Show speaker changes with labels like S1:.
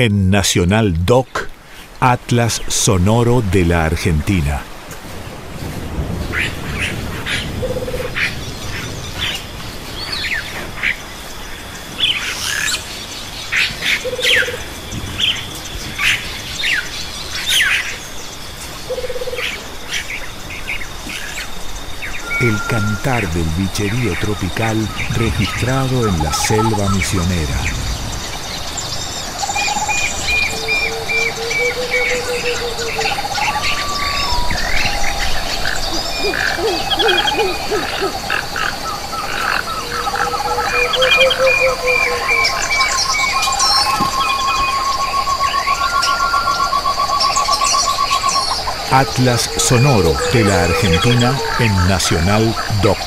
S1: En Nacional Doc, Atlas Sonoro de la Argentina. El cantar del bicherío tropical registrado en la selva misionera. Atlas Sonoro de la Argentina en Nacional Doc.